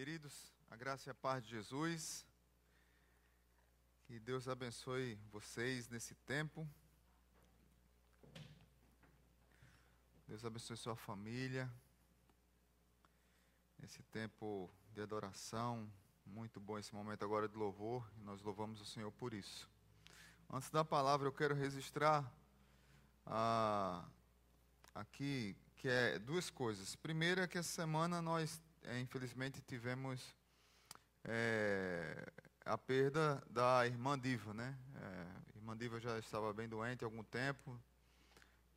queridos, a graça e a paz de Jesus. Que Deus abençoe vocês nesse tempo. Deus abençoe sua família. Nesse tempo de adoração, muito bom esse momento agora de louvor, e nós louvamos o Senhor por isso. Antes da palavra, eu quero registrar ah, aqui que é duas coisas. Primeiro é que essa semana nós infelizmente tivemos é, a perda da irmã Diva, né? É, a irmã Diva já estava bem doente há algum tempo.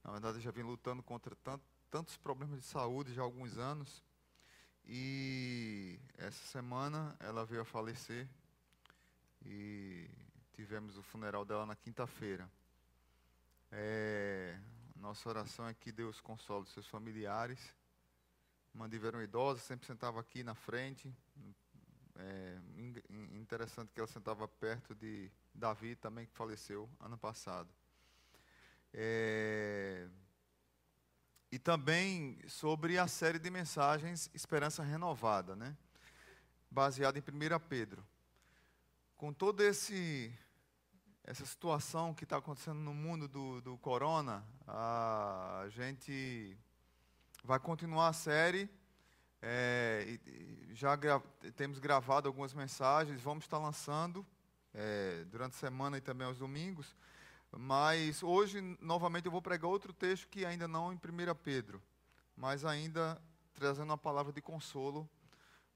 Na verdade, já vem lutando contra tant, tantos problemas de saúde já há alguns anos. E essa semana ela veio a falecer e tivemos o funeral dela na quinta-feira. É, nossa oração é que Deus console seus familiares mantiveram idosa, sempre sentava aqui na frente. É, interessante que ela sentava perto de Davi, também que faleceu ano passado. É, e também sobre a série de mensagens Esperança Renovada, né? baseada em 1 Pedro. Com toda essa situação que está acontecendo no mundo do, do corona, a gente vai continuar a série. É, já gra temos gravado algumas mensagens, vamos estar lançando é, durante a semana e também aos domingos. Mas hoje, novamente, eu vou pregar outro texto que ainda não em 1 Pedro, mas ainda trazendo uma palavra de consolo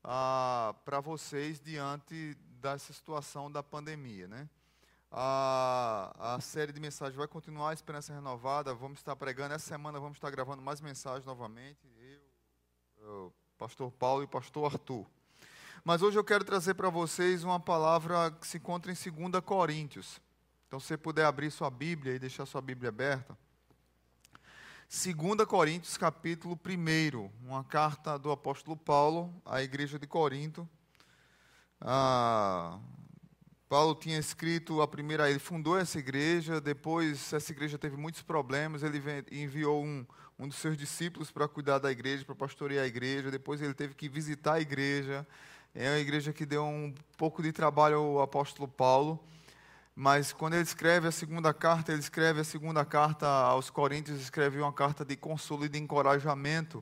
ah, para vocês diante dessa situação da pandemia. Né? A, a série de mensagens vai continuar, a Esperança Renovada. Vamos estar pregando. Essa semana vamos estar gravando mais mensagens novamente. Eu, o pastor Paulo e o pastor Arthur. Mas hoje eu quero trazer para vocês uma palavra que se encontra em 2 Coríntios. Então, se você puder abrir sua Bíblia e deixar sua Bíblia aberta. 2 Coríntios, capítulo 1, uma carta do apóstolo Paulo à igreja de Corinto. Ah, Paulo tinha escrito a primeira, ele fundou essa igreja, depois essa igreja teve muitos problemas, ele enviou um, um dos seus discípulos para cuidar da igreja, para pastorear a igreja, depois ele teve que visitar a igreja, é uma igreja que deu um pouco de trabalho ao apóstolo Paulo, mas quando ele escreve a segunda carta, ele escreve a segunda carta aos Coríntios, escreve uma carta de consolo e de encorajamento,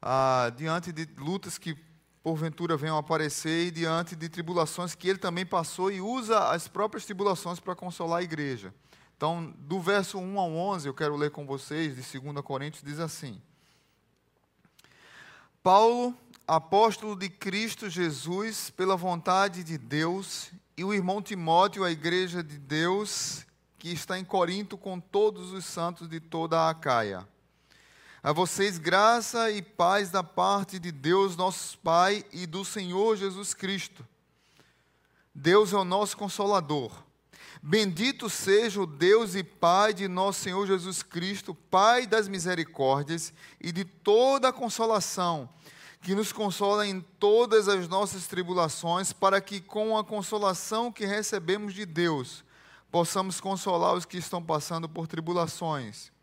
ah, diante de lutas que porventura venham aparecer diante de tribulações que ele também passou e usa as próprias tribulações para consolar a igreja. Então, do verso 1 ao 11, eu quero ler com vocês, de 2 Coríntios, diz assim: Paulo, apóstolo de Cristo Jesus, pela vontade de Deus, e o irmão Timóteo, a igreja de Deus, que está em Corinto com todos os santos de toda a Acaia. A vocês graça e paz da parte de Deus, nosso Pai, e do Senhor Jesus Cristo. Deus é o nosso consolador. Bendito seja o Deus e Pai de nosso Senhor Jesus Cristo, Pai das misericórdias e de toda a consolação, que nos consola em todas as nossas tribulações, para que com a consolação que recebemos de Deus, possamos consolar os que estão passando por tribulações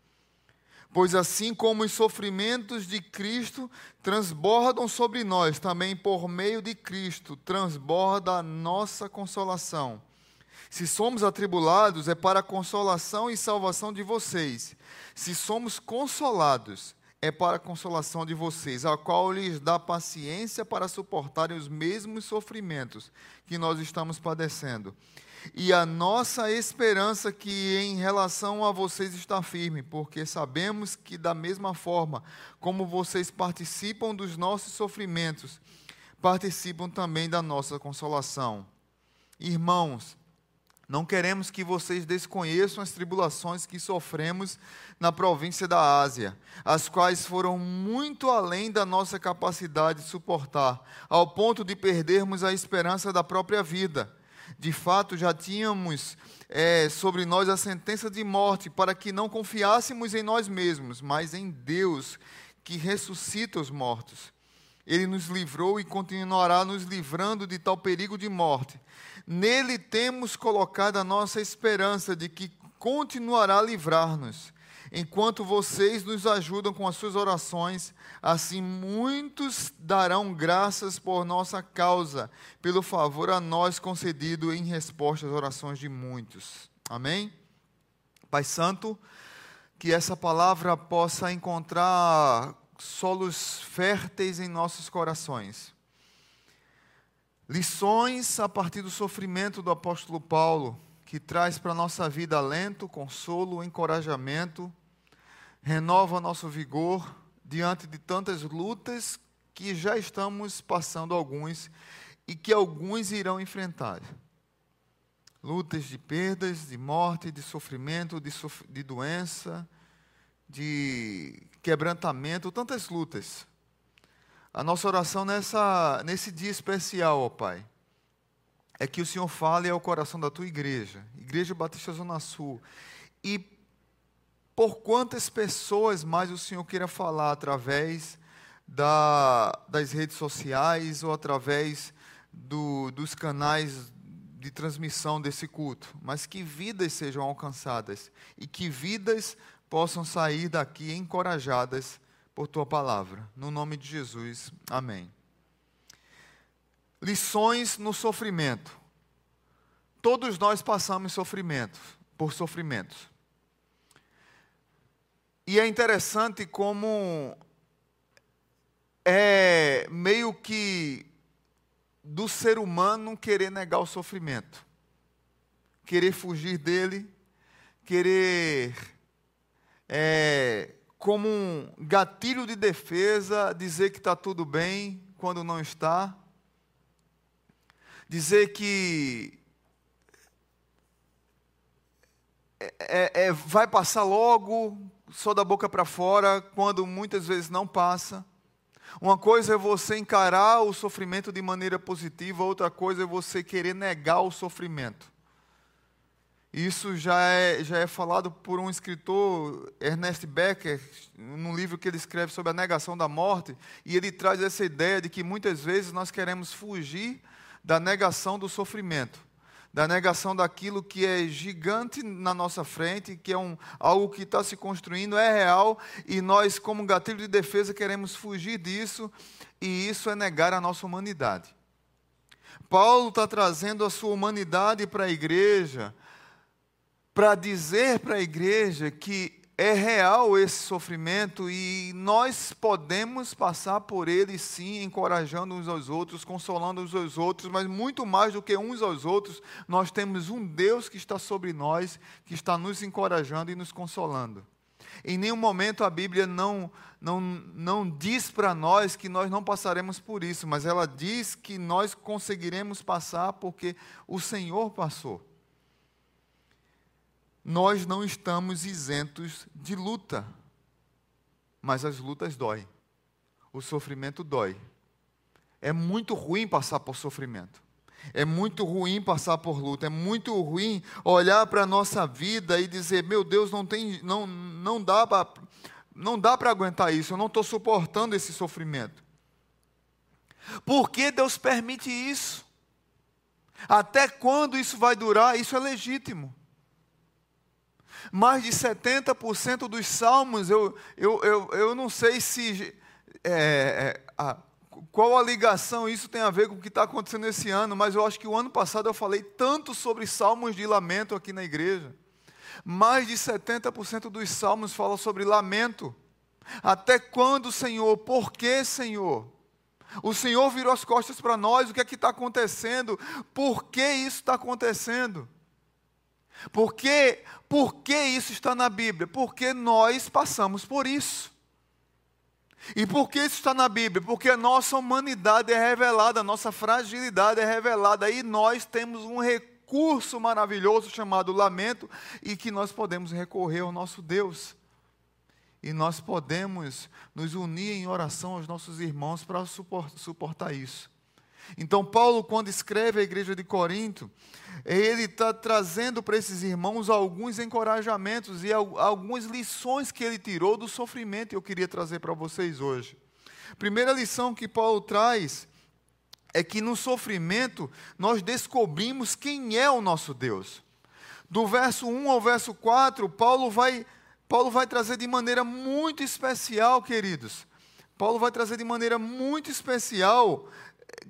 Pois assim como os sofrimentos de Cristo transbordam sobre nós, também por meio de Cristo transborda a nossa consolação. Se somos atribulados, é para a consolação e salvação de vocês. Se somos consolados, é para a consolação de vocês, a qual lhes dá paciência para suportarem os mesmos sofrimentos que nós estamos padecendo e a nossa esperança que em relação a vocês está firme, porque sabemos que da mesma forma como vocês participam dos nossos sofrimentos, participam também da nossa consolação. Irmãos, não queremos que vocês desconheçam as tribulações que sofremos na província da Ásia, as quais foram muito além da nossa capacidade de suportar, ao ponto de perdermos a esperança da própria vida de fato já tínhamos é, sobre nós a sentença de morte, para que não confiássemos em nós mesmos, mas em Deus que ressuscita os mortos. Ele nos livrou e continuará nos livrando de tal perigo de morte. Nele temos colocado a nossa esperança de que continuará a livrar-nos. enquanto vocês nos ajudam com as suas orações, assim muitos darão graças por nossa causa, pelo favor a nós concedido em resposta às orações de muitos. Amém? Pai Santo, que essa palavra possa encontrar solos férteis em nossos corações. Lições a partir do sofrimento do apóstolo Paulo, que traz para a nossa vida alento, consolo, encorajamento, renova nosso vigor diante de tantas lutas que já estamos passando alguns e que alguns irão enfrentar. Lutas de perdas, de morte, de sofrimento, de, sof de doença, de quebrantamento, tantas lutas. A nossa oração nessa, nesse dia especial, ó Pai, é que o Senhor fale ao coração da tua igreja, Igreja Batista Zona Sul, e por quantas pessoas mais o Senhor queira falar através da, das redes sociais ou através do, dos canais de transmissão desse culto, mas que vidas sejam alcançadas e que vidas possam sair daqui encorajadas por tua palavra. No nome de Jesus, amém. Lições no sofrimento. Todos nós passamos sofrimento, por sofrimentos. E é interessante como é meio que do ser humano querer negar o sofrimento, querer fugir dele, querer é, como um gatilho de defesa, dizer que está tudo bem quando não está, dizer que é, é, é vai passar logo, só da boca para fora, quando muitas vezes não passa. Uma coisa é você encarar o sofrimento de maneira positiva, outra coisa é você querer negar o sofrimento. Isso já é, já é falado por um escritor, Ernest Becker, num livro que ele escreve sobre a negação da morte, e ele traz essa ideia de que muitas vezes nós queremos fugir da negação do sofrimento, da negação daquilo que é gigante na nossa frente, que é um, algo que está se construindo, é real, e nós, como gatilho de defesa, queremos fugir disso, e isso é negar a nossa humanidade. Paulo está trazendo a sua humanidade para a igreja, para dizer para a igreja que é real esse sofrimento e nós podemos passar por ele sim, encorajando uns aos outros, consolando uns aos outros, mas muito mais do que uns aos outros, nós temos um Deus que está sobre nós, que está nos encorajando e nos consolando. Em nenhum momento a Bíblia não, não, não diz para nós que nós não passaremos por isso, mas ela diz que nós conseguiremos passar porque o Senhor passou nós não estamos isentos de luta. Mas as lutas doem. O sofrimento dói. É muito ruim passar por sofrimento. É muito ruim passar por luta, é muito ruim olhar para a nossa vida e dizer: "Meu Deus, não tem não não dá para não dá para aguentar isso, eu não estou suportando esse sofrimento". Por que Deus permite isso? Até quando isso vai durar? Isso é legítimo mais de 70% dos salmos, eu, eu, eu, eu não sei se. É, é, a, qual a ligação isso tem a ver com o que está acontecendo esse ano, mas eu acho que o ano passado eu falei tanto sobre salmos de lamento aqui na igreja. Mais de 70% dos salmos falam sobre lamento. Até quando, Senhor? Por que, Senhor? O Senhor virou as costas para nós, o que é que está acontecendo? Por que isso está acontecendo? Por que, isso está na Bíblia? Porque nós passamos por isso. E por que isso está na Bíblia? Porque a nossa humanidade é revelada, a nossa fragilidade é revelada, e nós temos um recurso maravilhoso chamado lamento, e que nós podemos recorrer ao nosso Deus. E nós podemos nos unir em oração aos nossos irmãos para suportar isso. Então, Paulo, quando escreve à igreja de Corinto, ele está trazendo para esses irmãos alguns encorajamentos e algumas lições que ele tirou do sofrimento, e eu queria trazer para vocês hoje. Primeira lição que Paulo traz é que no sofrimento nós descobrimos quem é o nosso Deus. Do verso 1 ao verso 4, Paulo vai Paulo vai trazer de maneira muito especial, queridos. Paulo vai trazer de maneira muito especial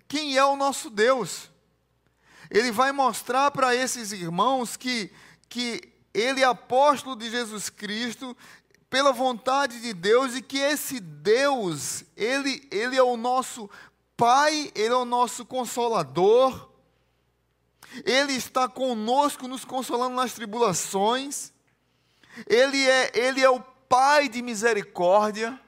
quem é o nosso Deus. Ele vai mostrar para esses irmãos que, que ele é apóstolo de Jesus Cristo pela vontade de Deus e que esse Deus, ele, ele é o nosso Pai, ele é o nosso consolador. Ele está conosco nos consolando nas tribulações. Ele é, ele é o Pai de misericórdia.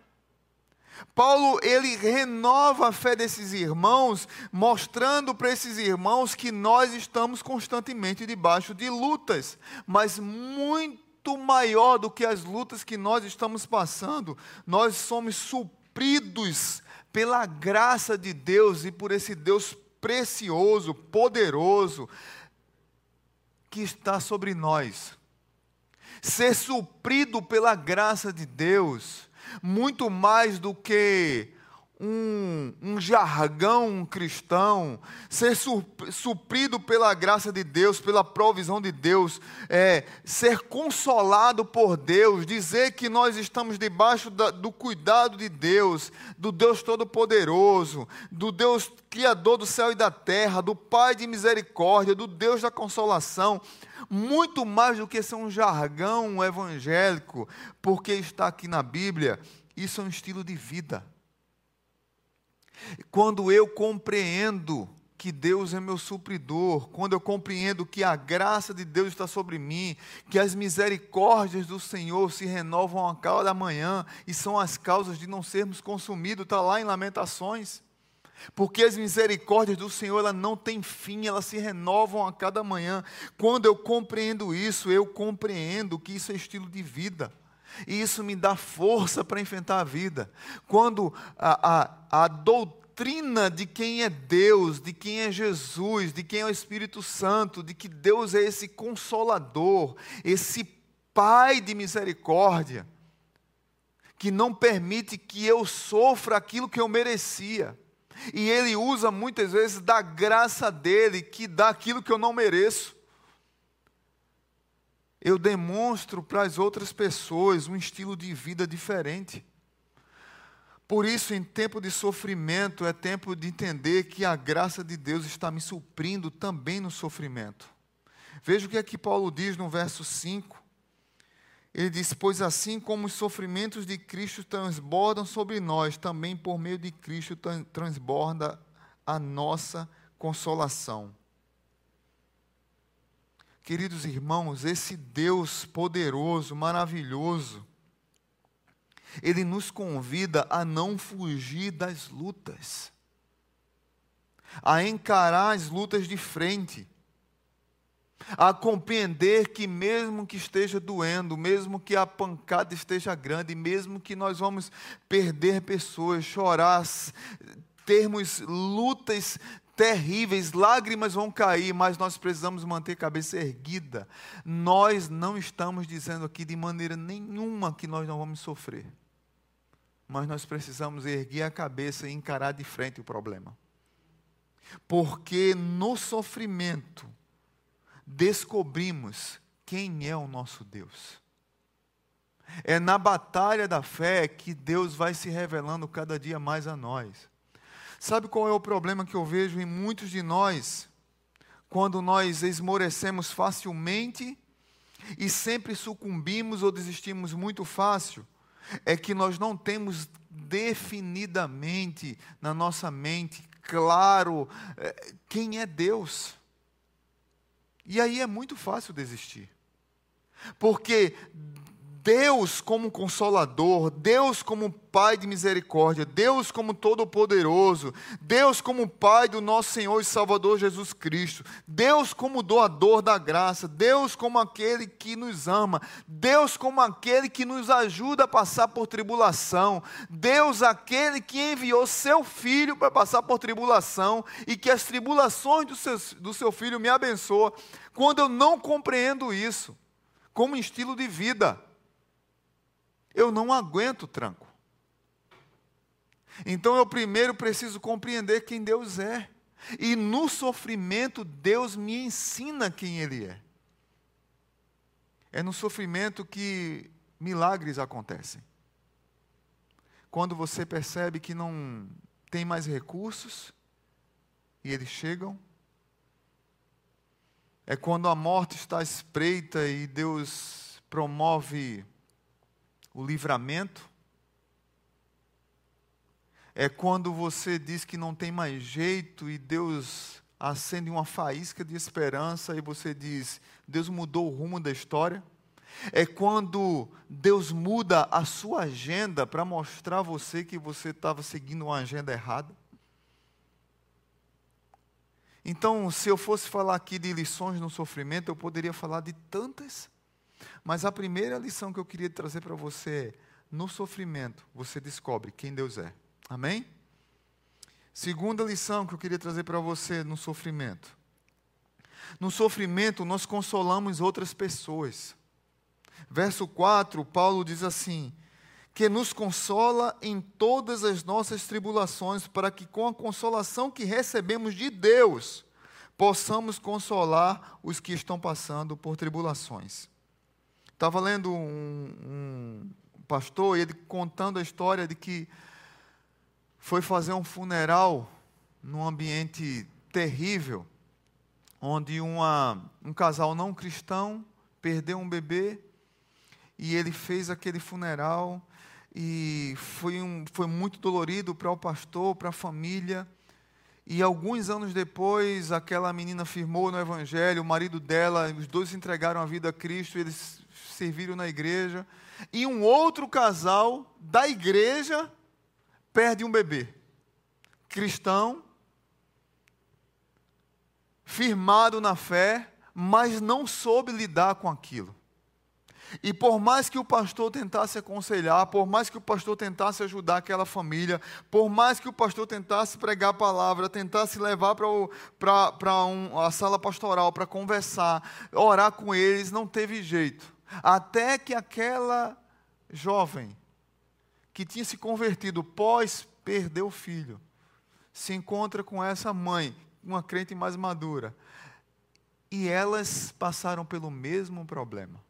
Paulo, ele renova a fé desses irmãos, mostrando para esses irmãos que nós estamos constantemente debaixo de lutas, mas muito maior do que as lutas que nós estamos passando, nós somos supridos pela graça de Deus e por esse Deus precioso, poderoso, que está sobre nós. Ser suprido pela graça de Deus muito mais do que um, um jargão cristão, ser suprido pela graça de Deus, pela provisão de Deus, é, ser consolado por Deus, dizer que nós estamos debaixo da, do cuidado de Deus, do Deus Todo-Poderoso, do Deus Criador do céu e da terra, do Pai de misericórdia, do Deus da consolação muito mais do que ser um jargão evangélico, porque está aqui na Bíblia, isso é um estilo de vida. Quando eu compreendo que Deus é meu supridor, quando eu compreendo que a graça de Deus está sobre mim, que as misericórdias do Senhor se renovam a cada manhã e são as causas de não sermos consumidos, está lá em Lamentações. Porque as misericórdias do Senhor ela não têm fim, elas se renovam a cada manhã. Quando eu compreendo isso, eu compreendo que isso é estilo de vida. E isso me dá força para enfrentar a vida. Quando a, a, a doutrina de quem é Deus, de quem é Jesus, de quem é o Espírito Santo, de que Deus é esse consolador, esse Pai de misericórdia, que não permite que eu sofra aquilo que eu merecia. E ele usa muitas vezes da graça dele, que dá aquilo que eu não mereço. Eu demonstro para as outras pessoas um estilo de vida diferente. Por isso, em tempo de sofrimento, é tempo de entender que a graça de Deus está me suprindo também no sofrimento. Veja o que é que Paulo diz no verso 5. Ele diz: Pois assim como os sofrimentos de Cristo transbordam sobre nós, também por meio de Cristo transborda a nossa consolação. Queridos irmãos, esse Deus poderoso, maravilhoso, ele nos convida a não fugir das lutas, a encarar as lutas de frente a compreender que mesmo que esteja doendo, mesmo que a pancada esteja grande, mesmo que nós vamos perder pessoas, chorar, termos lutas terríveis, lágrimas vão cair, mas nós precisamos manter a cabeça erguida. Nós não estamos dizendo aqui de maneira nenhuma que nós não vamos sofrer. Mas nós precisamos erguer a cabeça e encarar de frente o problema. Porque no sofrimento, descobrimos quem é o nosso Deus. É na batalha da fé que Deus vai se revelando cada dia mais a nós. Sabe qual é o problema que eu vejo em muitos de nós? Quando nós esmorecemos facilmente e sempre sucumbimos ou desistimos muito fácil, é que nós não temos definidamente na nossa mente claro eh, quem é Deus. E aí é muito fácil desistir. Porque Deus como consolador, Deus como Pai de misericórdia, Deus como todo-poderoso, Deus como Pai do nosso Senhor e Salvador Jesus Cristo, Deus como doador da graça, Deus como aquele que nos ama, Deus como aquele que nos ajuda a passar por tribulação, Deus aquele que enviou seu filho para passar por tribulação e que as tribulações do seu, do seu filho me abençoam. Quando eu não compreendo isso como estilo de vida, eu não aguento tranco. Então eu primeiro preciso compreender quem Deus é. E no sofrimento, Deus me ensina quem Ele é. É no sofrimento que milagres acontecem. Quando você percebe que não tem mais recursos e eles chegam. É quando a morte está espreita e Deus promove o livramento. É quando você diz que não tem mais jeito e Deus acende uma faísca de esperança e você diz: Deus mudou o rumo da história. É quando Deus muda a sua agenda para mostrar a você que você estava seguindo uma agenda errada. Então, se eu fosse falar aqui de lições no sofrimento, eu poderia falar de tantas, mas a primeira lição que eu queria trazer para você é: no sofrimento você descobre quem Deus é. Amém? Segunda lição que eu queria trazer para você no sofrimento. No sofrimento, nós consolamos outras pessoas. Verso 4, Paulo diz assim: que nos consola em todas as nossas tribulações, para que com a consolação que recebemos de Deus, possamos consolar os que estão passando por tribulações. Estava lendo um, um pastor, ele contando a história de que foi fazer um funeral num ambiente terrível, onde uma, um casal não cristão perdeu um bebê e ele fez aquele funeral e foi, um, foi muito dolorido para o pastor, para a família. E alguns anos depois, aquela menina firmou no Evangelho, o marido dela, os dois entregaram a vida a Cristo, eles serviram na igreja. E um outro casal da igreja perde um bebê. Cristão, firmado na fé, mas não soube lidar com aquilo. E por mais que o pastor tentasse aconselhar, por mais que o pastor tentasse ajudar aquela família, por mais que o pastor tentasse pregar a palavra, tentasse levar para um, a sala pastoral para conversar, orar com eles, não teve jeito. Até que aquela jovem que tinha se convertido pós perder o filho, se encontra com essa mãe, uma crente mais madura, e elas passaram pelo mesmo problema.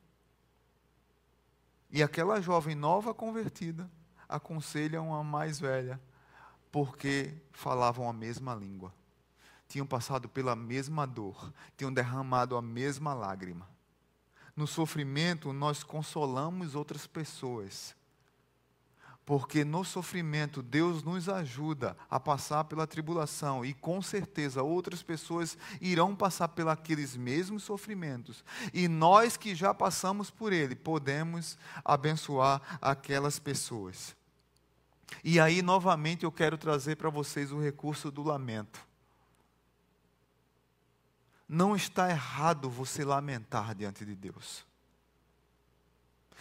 E aquela jovem nova convertida aconselha uma mais velha, porque falavam a mesma língua, tinham passado pela mesma dor, tinham derramado a mesma lágrima. No sofrimento, nós consolamos outras pessoas porque no sofrimento Deus nos ajuda a passar pela tribulação e com certeza outras pessoas irão passar pelos mesmos sofrimentos. E nós que já passamos por ele, podemos abençoar aquelas pessoas. E aí novamente eu quero trazer para vocês o recurso do lamento. Não está errado você lamentar diante de Deus.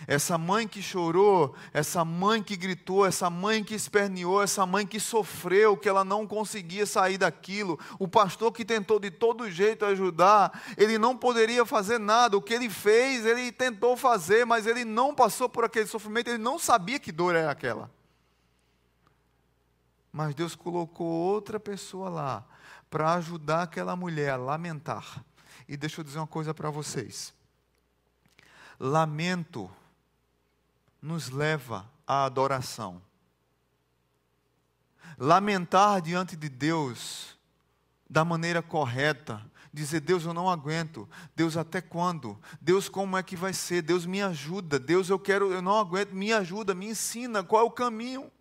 Essa mãe que chorou, essa mãe que gritou, essa mãe que esperneou, essa mãe que sofreu, que ela não conseguia sair daquilo, o pastor que tentou de todo jeito ajudar, ele não poderia fazer nada. O que ele fez, ele tentou fazer, mas ele não passou por aquele sofrimento, ele não sabia que dor era aquela. Mas Deus colocou outra pessoa lá para ajudar aquela mulher a lamentar. E deixa eu dizer uma coisa para vocês. Lamento nos leva à adoração. Lamentar diante de Deus da maneira correta, dizer: Deus, eu não aguento. Deus, até quando? Deus, como é que vai ser? Deus, me ajuda. Deus, eu quero, eu não aguento. Me ajuda, me ensina qual é o caminho.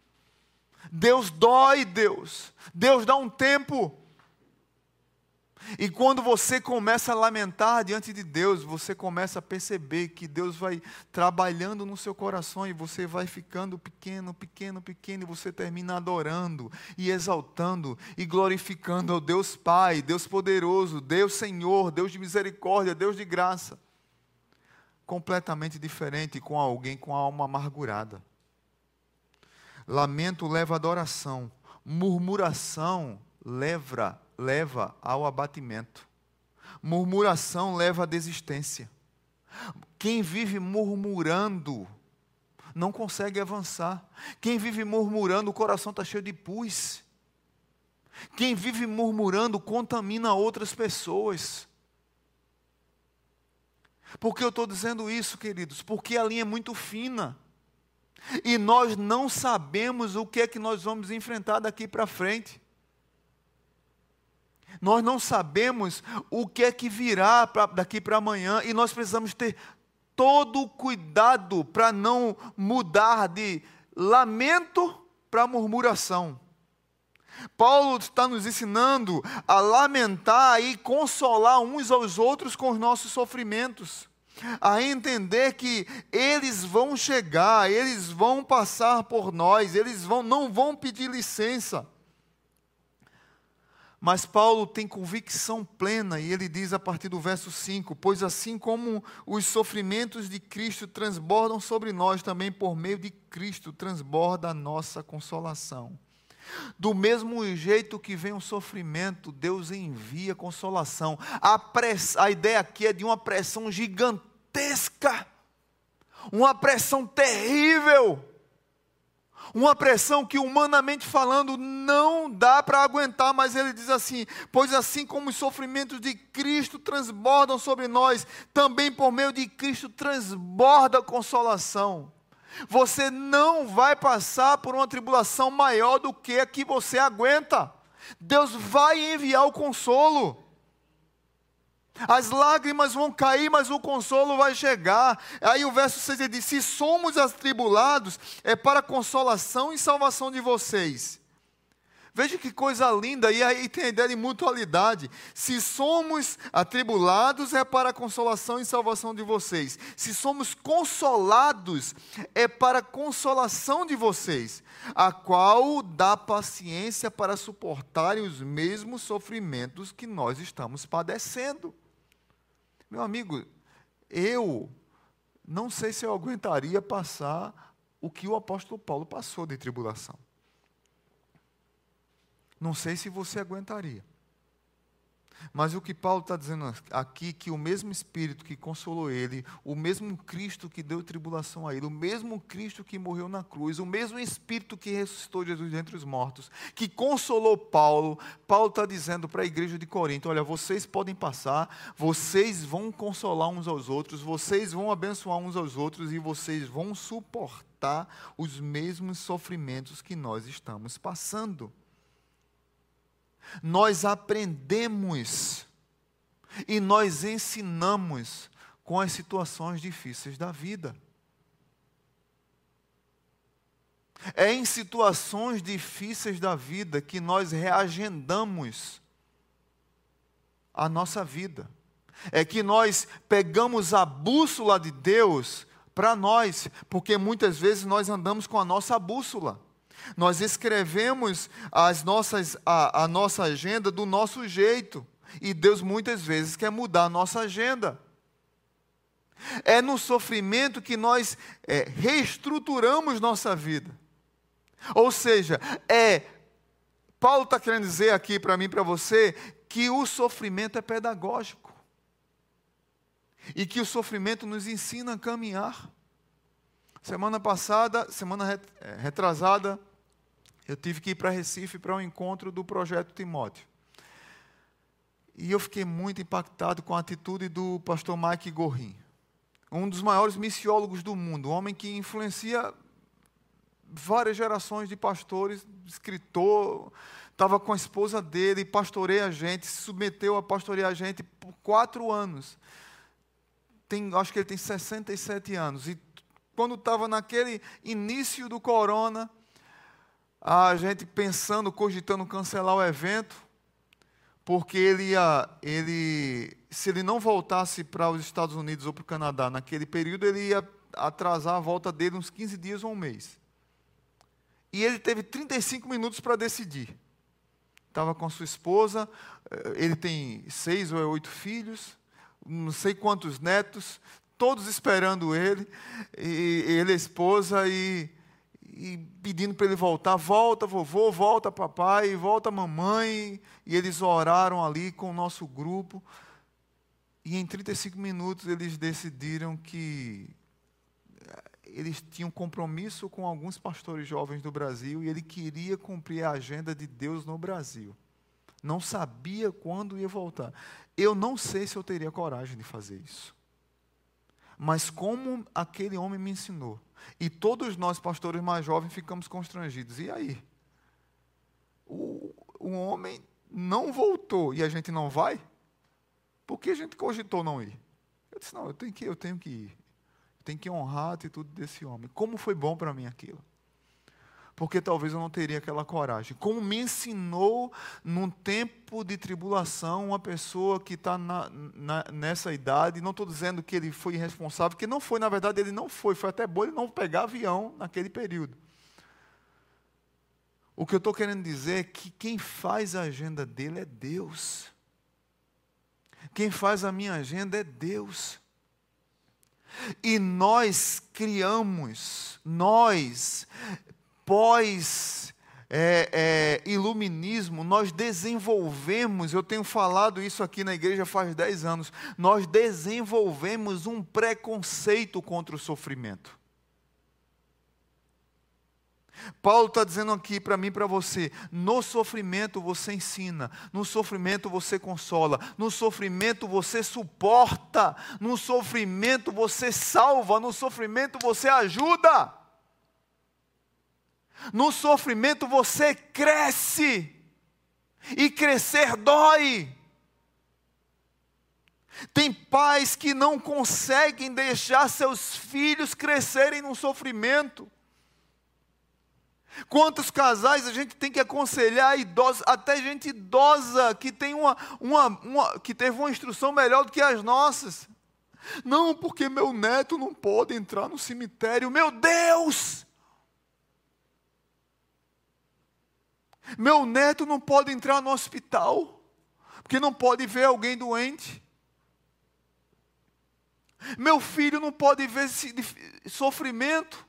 Deus dói, Deus. Deus dá um tempo. E quando você começa a lamentar diante de Deus, você começa a perceber que Deus vai trabalhando no seu coração e você vai ficando pequeno, pequeno, pequeno, e você termina adorando e exaltando e glorificando ao Deus Pai, Deus poderoso, Deus Senhor, Deus de misericórdia, Deus de graça. Completamente diferente com alguém com a alma amargurada. Lamento leva adoração, murmuração leva leva ao abatimento. Murmuração leva à desistência. Quem vive murmurando não consegue avançar. Quem vive murmurando, o coração está cheio de pus. Quem vive murmurando contamina outras pessoas. Por que eu estou dizendo isso, queridos? Porque a linha é muito fina. E nós não sabemos o que é que nós vamos enfrentar daqui para frente. Nós não sabemos o que é que virá pra, daqui para amanhã e nós precisamos ter todo o cuidado para não mudar de lamento para murmuração. Paulo está nos ensinando a lamentar e consolar uns aos outros com os nossos sofrimentos, a entender que eles vão chegar, eles vão passar por nós, eles vão, não vão pedir licença. Mas Paulo tem convicção plena e ele diz a partir do verso 5: Pois assim como os sofrimentos de Cristo transbordam sobre nós, também por meio de Cristo transborda a nossa consolação. Do mesmo jeito que vem o sofrimento, Deus envia consolação. A, a ideia aqui é de uma pressão gigantesca, uma pressão terrível uma pressão que, humanamente falando, não dá para aguentar, mas ele diz assim: Pois assim como os sofrimentos de Cristo transbordam sobre nós, também por meio de Cristo transborda a consolação. Você não vai passar por uma tribulação maior do que a que você aguenta. Deus vai enviar o consolo. As lágrimas vão cair, mas o consolo vai chegar. Aí o verso 6 ele diz: Se somos atribulados, é para consolação e salvação de vocês. Veja que coisa linda, e aí tem a ideia de mutualidade. Se somos atribulados, é para consolação e salvação de vocês. Se somos consolados, é para consolação de vocês, a qual dá paciência para suportarem os mesmos sofrimentos que nós estamos padecendo. Meu amigo, eu não sei se eu aguentaria passar o que o apóstolo Paulo passou de tribulação. Não sei se você aguentaria. Mas o que Paulo está dizendo aqui, que o mesmo Espírito que consolou ele, o mesmo Cristo que deu tribulação a ele, o mesmo Cristo que morreu na cruz, o mesmo Espírito que ressuscitou Jesus dentre os mortos, que consolou Paulo, Paulo está dizendo para a igreja de Corinto: olha, vocês podem passar, vocês vão consolar uns aos outros, vocês vão abençoar uns aos outros e vocês vão suportar os mesmos sofrimentos que nós estamos passando nós aprendemos e nós ensinamos com as situações difíceis da vida. É em situações difíceis da vida que nós reagendamos a nossa vida. É que nós pegamos a bússola de Deus para nós, porque muitas vezes nós andamos com a nossa bússola. Nós escrevemos as nossas, a, a nossa agenda do nosso jeito. E Deus muitas vezes quer mudar a nossa agenda. É no sofrimento que nós é, reestruturamos nossa vida. Ou seja, é. Paulo está querendo dizer aqui para mim para você que o sofrimento é pedagógico. E que o sofrimento nos ensina a caminhar. Semana passada, semana é, retrasada, eu tive que ir para Recife para um encontro do projeto Timóteo. E eu fiquei muito impactado com a atitude do pastor Mike Gorin, um dos maiores missiólogos do mundo, um homem que influencia várias gerações de pastores, escritor, estava com a esposa dele, pastoreia a gente, se submeteu a pastorear a gente por quatro anos. Tem, acho que ele tem 67 anos. E quando estava naquele início do corona, a gente pensando, cogitando cancelar o evento, porque ele ia, ele, se ele não voltasse para os Estados Unidos ou para o Canadá naquele período, ele ia atrasar a volta dele uns 15 dias ou um mês. E ele teve 35 minutos para decidir. Estava com sua esposa, eh, ele tem seis ou oito filhos, não sei quantos netos, todos esperando ele, e ele a esposa, e e pedindo para ele voltar, volta vovô, volta papai, volta mamãe, e eles oraram ali com o nosso grupo, e em 35 minutos eles decidiram que eh, eles tinham compromisso com alguns pastores jovens do Brasil e ele queria cumprir a agenda de Deus no Brasil. Não sabia quando ia voltar. Eu não sei se eu teria coragem de fazer isso. Mas como aquele homem me ensinou. E todos nós, pastores mais jovens, ficamos constrangidos. E aí? O, o homem não voltou e a gente não vai? Por que a gente cogitou não ir? Eu disse, não, eu tenho que, eu tenho que ir. Eu tenho que honrar a atitude desse homem. Como foi bom para mim aquilo porque talvez eu não teria aquela coragem. Como me ensinou num tempo de tribulação uma pessoa que está nessa idade, não estou dizendo que ele foi irresponsável, porque não foi, na verdade, ele não foi, foi até bom ele não pegar avião naquele período. O que eu estou querendo dizer é que quem faz a agenda dele é Deus. Quem faz a minha agenda é Deus. E nós criamos, nós pós é, é, iluminismo, nós desenvolvemos, eu tenho falado isso aqui na igreja faz 10 anos, nós desenvolvemos um preconceito contra o sofrimento. Paulo está dizendo aqui para mim e para você: no sofrimento você ensina, no sofrimento você consola, no sofrimento você suporta, no sofrimento você salva, no sofrimento você ajuda. No sofrimento você cresce, e crescer dói. Tem pais que não conseguem deixar seus filhos crescerem no sofrimento. Quantos casais a gente tem que aconselhar idosos, até gente idosa que tem uma, uma, uma, que teve uma instrução melhor do que as nossas. Não, porque meu neto não pode entrar no cemitério. Meu Deus! Meu neto não pode entrar no hospital, porque não pode ver alguém doente. Meu filho não pode ver sofrimento.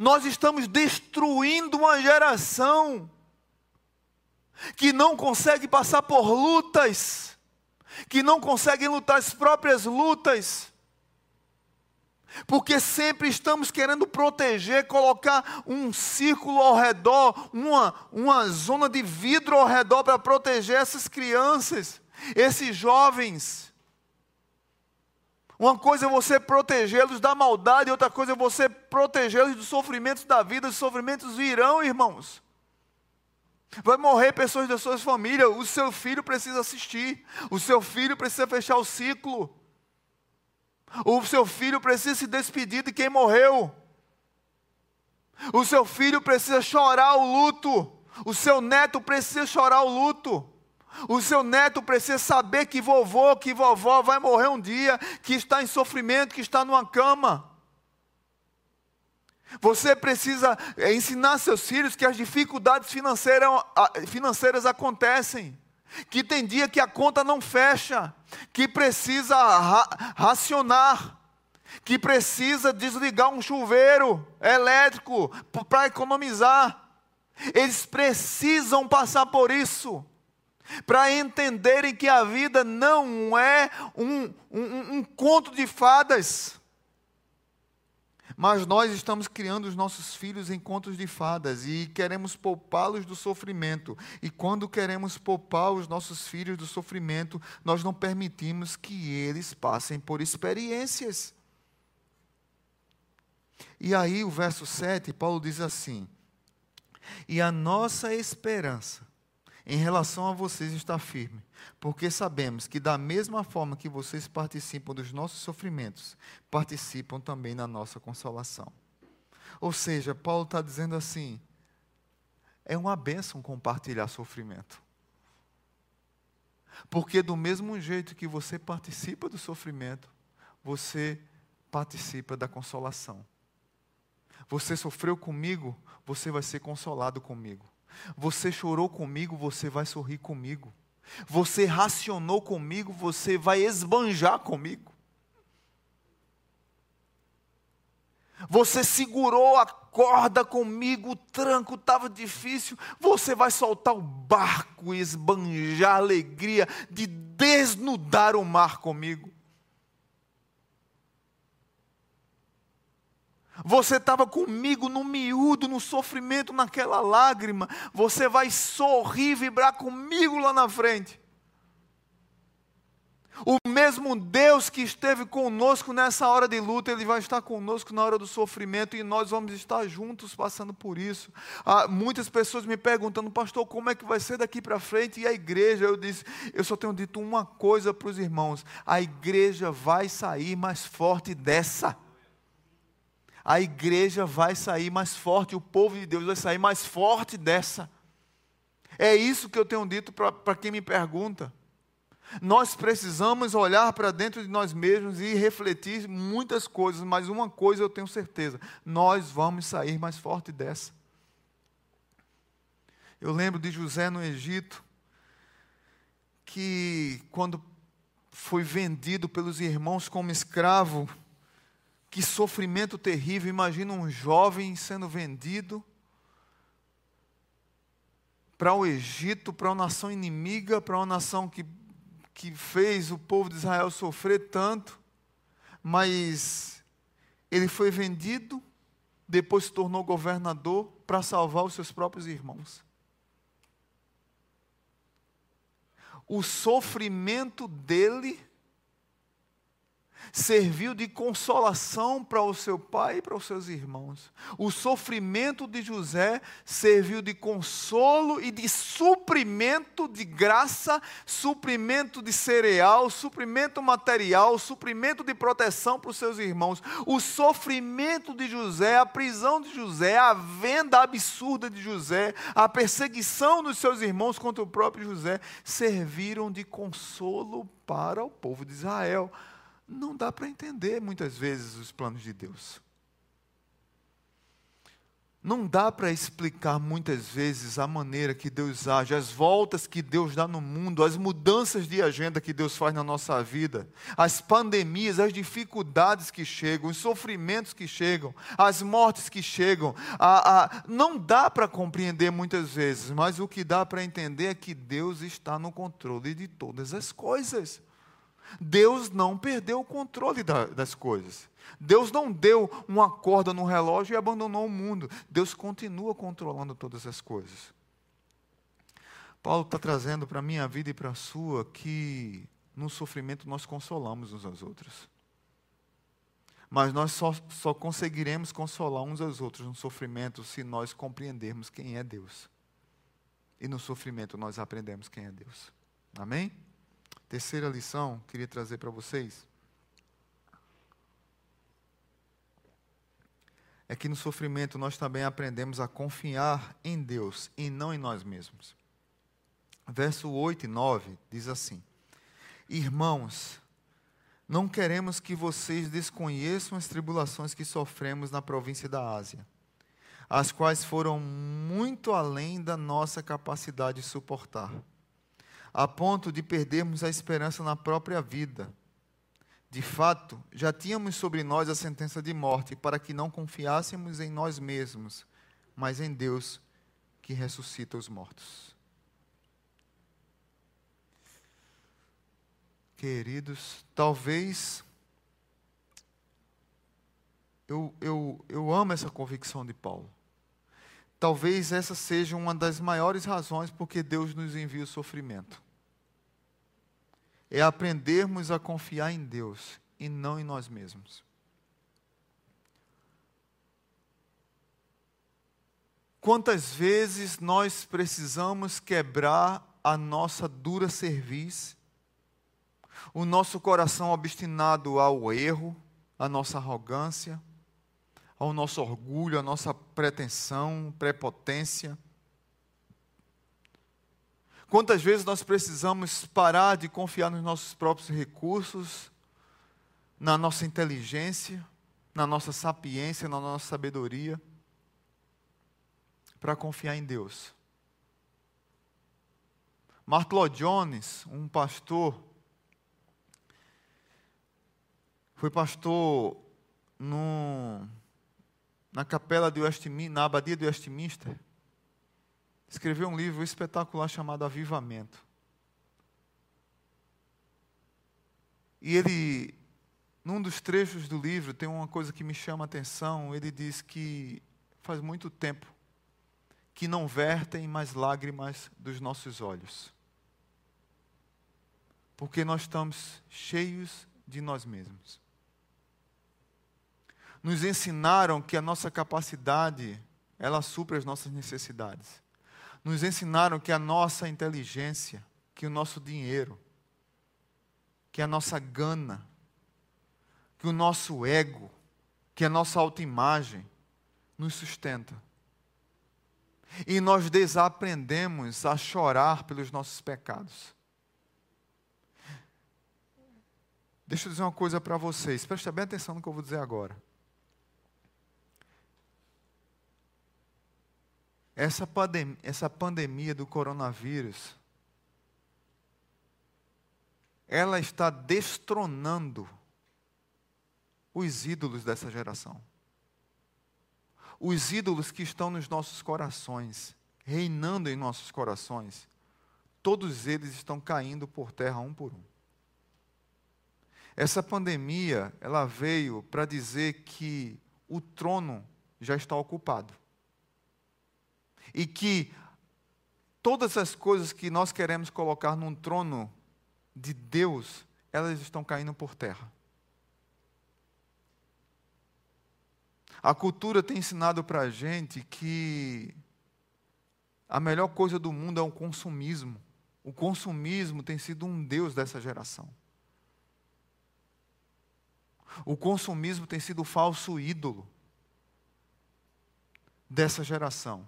Nós estamos destruindo uma geração que não consegue passar por lutas, que não consegue lutar as próprias lutas porque sempre estamos querendo proteger, colocar um círculo ao redor, uma, uma zona de vidro ao redor para proteger essas crianças, esses jovens. Uma coisa é você protegê-los da maldade, outra coisa é você protegê-los dos sofrimentos da vida. Os sofrimentos virão, irmãos. Vai morrer pessoas da sua família. O seu filho precisa assistir. O seu filho precisa fechar o ciclo. O seu filho precisa se despedir de quem morreu. O seu filho precisa chorar o luto. O seu neto precisa chorar o luto. O seu neto precisa saber que vovô, que vovó vai morrer um dia, que está em sofrimento, que está numa cama. Você precisa ensinar seus filhos que as dificuldades financeiras, financeiras acontecem que tem dia que a conta não fecha, que precisa ra racionar, que precisa desligar um chuveiro elétrico para economizar. Eles precisam passar por isso, para entenderem que a vida não é um, um, um conto de fadas. Mas nós estamos criando os nossos filhos em contos de fadas e queremos poupá-los do sofrimento. E quando queremos poupar os nossos filhos do sofrimento, nós não permitimos que eles passem por experiências. E aí, o verso 7, Paulo diz assim: E a nossa esperança em relação a vocês está firme, porque sabemos que, da mesma forma que vocês participam dos nossos sofrimentos, participam também na nossa consolação. Ou seja, Paulo está dizendo assim: é uma bênção compartilhar sofrimento. Porque, do mesmo jeito que você participa do sofrimento, você participa da consolação. Você sofreu comigo, você vai ser consolado comigo. Você chorou comigo, você vai sorrir comigo. Você racionou comigo, você vai esbanjar comigo. Você segurou a corda comigo, o tranco estava difícil. Você vai soltar o barco e esbanjar a alegria de desnudar o mar comigo. Você estava comigo no miúdo, no sofrimento, naquela lágrima. Você vai sorrir, vibrar comigo lá na frente. O mesmo Deus que esteve conosco nessa hora de luta, Ele vai estar conosco na hora do sofrimento e nós vamos estar juntos passando por isso. Ah, muitas pessoas me perguntando, pastor, como é que vai ser daqui para frente? E a igreja, eu disse, eu só tenho dito uma coisa para os irmãos: a igreja vai sair mais forte dessa. A igreja vai sair mais forte, o povo de Deus vai sair mais forte dessa. É isso que eu tenho dito para quem me pergunta. Nós precisamos olhar para dentro de nós mesmos e refletir muitas coisas, mas uma coisa eu tenho certeza: nós vamos sair mais forte dessa. Eu lembro de José no Egito, que quando foi vendido pelos irmãos como escravo, que sofrimento terrível. Imagina um jovem sendo vendido para o Egito, para uma nação inimiga, para uma nação que que fez o povo de Israel sofrer tanto, mas ele foi vendido, depois se tornou governador para salvar os seus próprios irmãos. O sofrimento dele serviu de consolação para o seu pai e para os seus irmãos. O sofrimento de José serviu de consolo e de suprimento de graça, suprimento de cereal, suprimento material, suprimento de proteção para os seus irmãos. O sofrimento de José, a prisão de José, a venda absurda de José, a perseguição dos seus irmãos contra o próprio José serviram de consolo para o povo de Israel não dá para entender muitas vezes os planos de Deus. Não dá para explicar muitas vezes a maneira que Deus age, as voltas que Deus dá no mundo, as mudanças de agenda que Deus faz na nossa vida, as pandemias, as dificuldades que chegam, os sofrimentos que chegam, as mortes que chegam. A, a, não dá para compreender muitas vezes, mas o que dá para entender é que Deus está no controle de todas as coisas. Deus não perdeu o controle da, das coisas. Deus não deu uma corda no relógio e abandonou o mundo. Deus continua controlando todas as coisas. Paulo está trazendo para a minha vida e para a sua que no sofrimento nós consolamos uns aos outros. Mas nós só, só conseguiremos consolar uns aos outros no sofrimento se nós compreendermos quem é Deus. E no sofrimento nós aprendemos quem é Deus. Amém? Terceira lição, queria trazer para vocês. É que no sofrimento nós também aprendemos a confiar em Deus e não em nós mesmos. Verso 8 e 9 diz assim: Irmãos, não queremos que vocês desconheçam as tribulações que sofremos na província da Ásia, as quais foram muito além da nossa capacidade de suportar a ponto de perdermos a esperança na própria vida. De fato, já tínhamos sobre nós a sentença de morte, para que não confiássemos em nós mesmos, mas em Deus que ressuscita os mortos. Queridos, talvez eu, eu, eu amo essa convicção de Paulo. Talvez essa seja uma das maiores razões porque Deus nos envia o sofrimento é aprendermos a confiar em Deus e não em nós mesmos. Quantas vezes nós precisamos quebrar a nossa dura cerviz, o nosso coração obstinado ao erro, a nossa arrogância, ao nosso orgulho, a nossa pretensão, prepotência, Quantas vezes nós precisamos parar de confiar nos nossos próprios recursos, na nossa inteligência, na nossa sapiência, na nossa sabedoria, para confiar em Deus. Martlo Jones, um pastor, foi pastor no, na capela de Westminster, na abadia de Westminster escreveu um livro espetacular chamado Avivamento. E ele, num dos trechos do livro, tem uma coisa que me chama a atenção. Ele diz que faz muito tempo que não vertem mais lágrimas dos nossos olhos. Porque nós estamos cheios de nós mesmos. Nos ensinaram que a nossa capacidade, ela supre as nossas necessidades. Nos ensinaram que a nossa inteligência, que o nosso dinheiro, que a nossa gana, que o nosso ego, que a nossa autoimagem nos sustenta. E nós desaprendemos a chorar pelos nossos pecados. Deixa eu dizer uma coisa para vocês, preste bem atenção no que eu vou dizer agora. Essa, pandem essa pandemia do coronavírus, ela está destronando os ídolos dessa geração. Os ídolos que estão nos nossos corações, reinando em nossos corações, todos eles estão caindo por terra um por um. Essa pandemia, ela veio para dizer que o trono já está ocupado. E que todas as coisas que nós queremos colocar num trono de Deus, elas estão caindo por terra. A cultura tem ensinado para a gente que a melhor coisa do mundo é o consumismo. O consumismo tem sido um Deus dessa geração. O consumismo tem sido o falso ídolo dessa geração.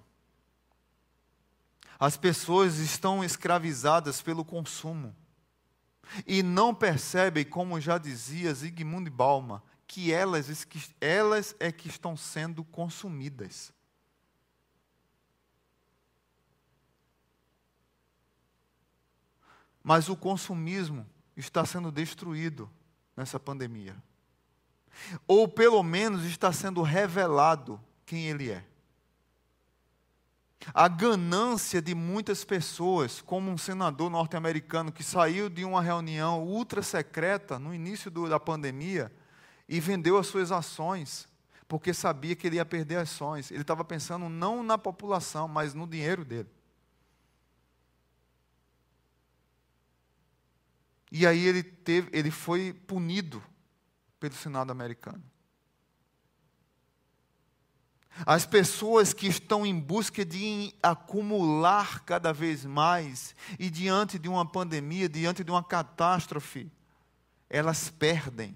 As pessoas estão escravizadas pelo consumo e não percebem, como já dizia Zygmunt Bauman, que elas, elas é que estão sendo consumidas. Mas o consumismo está sendo destruído nessa pandemia. Ou pelo menos está sendo revelado quem ele é. A ganância de muitas pessoas, como um senador norte-americano que saiu de uma reunião ultra secreta no início do, da pandemia e vendeu as suas ações, porque sabia que ele ia perder ações. Ele estava pensando não na população, mas no dinheiro dele. E aí ele, teve, ele foi punido pelo Senado americano. As pessoas que estão em busca de acumular cada vez mais, e diante de uma pandemia, diante de uma catástrofe, elas perdem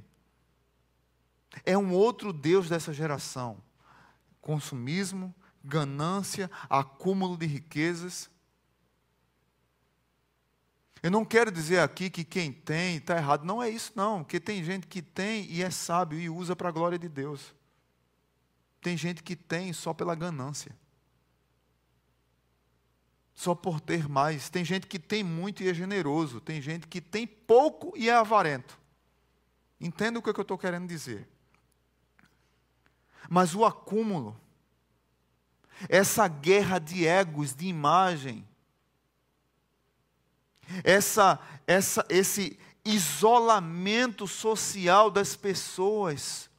é um outro Deus dessa geração. Consumismo, ganância, acúmulo de riquezas. Eu não quero dizer aqui que quem tem está errado. Não é isso, não. Porque tem gente que tem e é sábio e usa para a glória de Deus. Tem gente que tem só pela ganância. Só por ter mais. Tem gente que tem muito e é generoso. Tem gente que tem pouco e é avarento. Entenda o que eu estou querendo dizer. Mas o acúmulo, essa guerra de egos, de imagem, essa, essa, esse isolamento social das pessoas,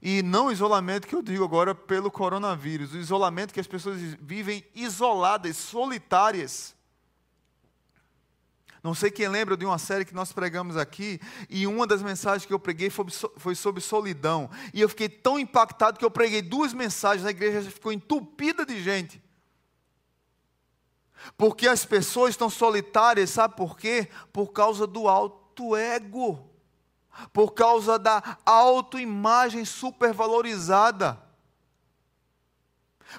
e não isolamento que eu digo agora pelo coronavírus, o isolamento que as pessoas vivem isoladas, solitárias. Não sei quem lembra de uma série que nós pregamos aqui, e uma das mensagens que eu preguei foi sobre solidão. E eu fiquei tão impactado que eu preguei duas mensagens, a igreja ficou entupida de gente. Porque as pessoas estão solitárias, sabe por quê? Por causa do alto ego. Por causa da autoimagem supervalorizada.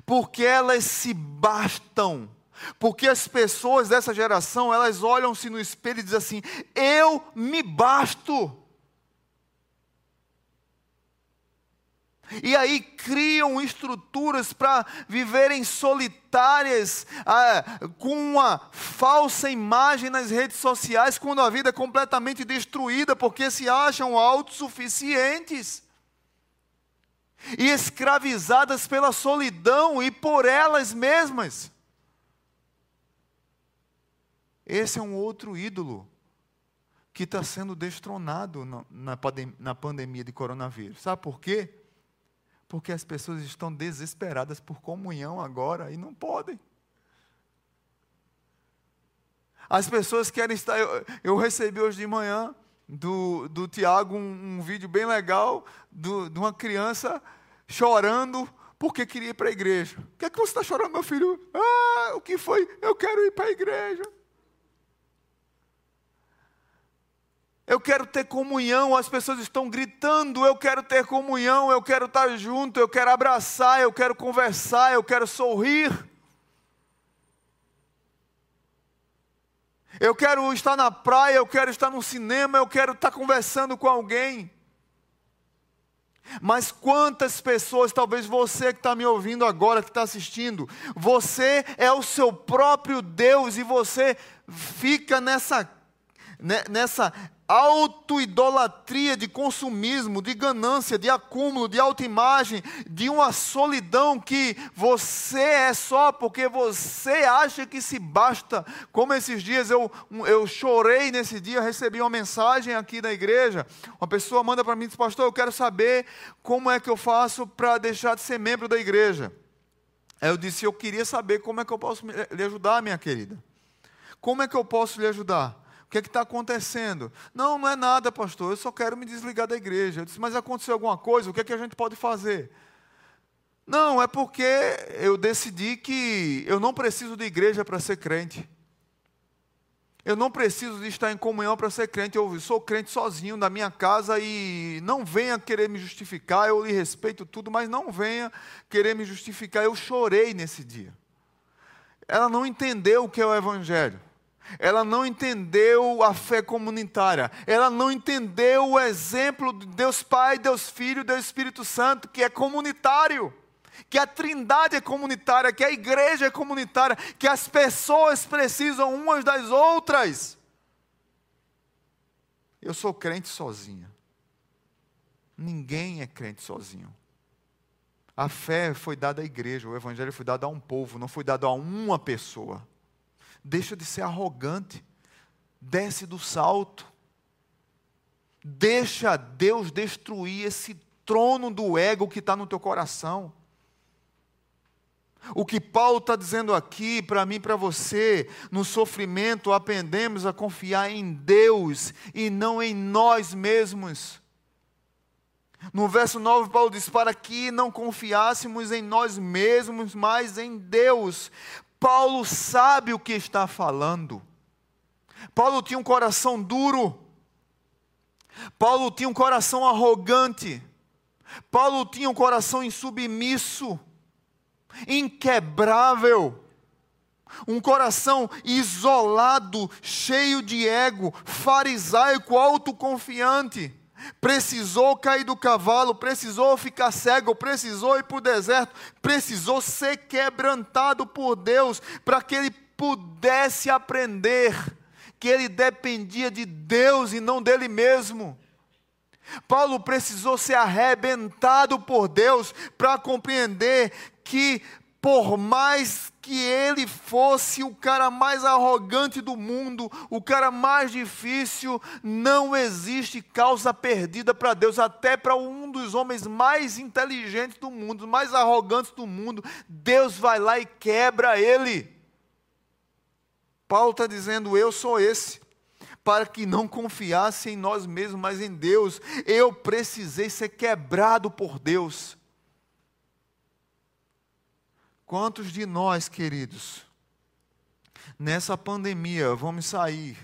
Porque elas se bastam porque as pessoas dessa geração, elas olham-se no espelho e dizem assim: eu me basto. E aí criam estruturas para viverem solitárias, ah, com uma falsa imagem nas redes sociais, quando a vida é completamente destruída, porque se acham autossuficientes. E escravizadas pela solidão e por elas mesmas. Esse é um outro ídolo que está sendo destronado na, na pandemia de coronavírus. Sabe por quê? Porque as pessoas estão desesperadas por comunhão agora e não podem. As pessoas querem estar. Eu, eu recebi hoje de manhã do, do Tiago um, um, vídeo bem legal do, de uma criança chorando porque queria ir para a igreja. O que é que você está chorando, meu filho? Ah, o que foi? Eu quero ir para a igreja. Eu quero ter comunhão, as pessoas estão gritando, eu quero ter comunhão, eu quero estar junto, eu quero abraçar, eu quero conversar, eu quero sorrir. Eu quero estar na praia, eu quero estar no cinema, eu quero estar conversando com alguém. Mas quantas pessoas, talvez você que está me ouvindo agora, que está assistindo, você é o seu próprio Deus e você fica nessa, né, nessa autoidolatria de consumismo, de ganância, de acúmulo, de autoimagem, de uma solidão que você é só porque você acha que se basta. Como esses dias eu, eu chorei nesse dia, recebi uma mensagem aqui da igreja. Uma pessoa manda para mim e diz: Pastor, eu quero saber como é que eu faço para deixar de ser membro da igreja. Aí eu disse: Eu queria saber como é que eu posso lhe ajudar, minha querida. Como é que eu posso lhe ajudar? O que é está acontecendo? Não, não é nada, pastor, eu só quero me desligar da igreja. Eu disse, mas aconteceu alguma coisa? O que é que a gente pode fazer? Não, é porque eu decidi que eu não preciso de igreja para ser crente. Eu não preciso de estar em comunhão para ser crente. Eu sou crente sozinho na minha casa e não venha querer me justificar. Eu lhe respeito tudo, mas não venha querer me justificar. Eu chorei nesse dia. Ela não entendeu o que é o Evangelho. Ela não entendeu a fé comunitária. Ela não entendeu o exemplo de Deus Pai, Deus Filho, Deus Espírito Santo, que é comunitário. Que a trindade é comunitária, que a igreja é comunitária, que as pessoas precisam umas das outras. Eu sou crente sozinha. Ninguém é crente sozinho. A fé foi dada à igreja, o evangelho foi dado a um povo, não foi dado a uma pessoa. Deixa de ser arrogante. Desce do salto. Deixa Deus destruir esse trono do ego que está no teu coração. O que Paulo está dizendo aqui para mim e para você, no sofrimento aprendemos a confiar em Deus e não em nós mesmos. No verso 9, Paulo diz: Para que não confiássemos em nós mesmos, mas em Deus, Paulo sabe o que está falando. Paulo tinha um coração duro. Paulo tinha um coração arrogante. Paulo tinha um coração insubmisso, inquebrável. Um coração isolado, cheio de ego, farisaico, autoconfiante precisou cair do cavalo, precisou ficar cego, precisou ir para o deserto, precisou ser quebrantado por Deus para que ele pudesse aprender que ele dependia de Deus e não dele mesmo. Paulo precisou ser arrebentado por Deus para compreender que por mais que ele fosse o cara mais arrogante do mundo, o cara mais difícil, não existe causa perdida para Deus, até para um dos homens mais inteligentes do mundo, mais arrogantes do mundo, Deus vai lá e quebra ele. Paulo está dizendo: Eu sou esse para que não confiasse em nós mesmos, mas em Deus. Eu precisei ser quebrado por Deus. Quantos de nós, queridos, nessa pandemia vamos sair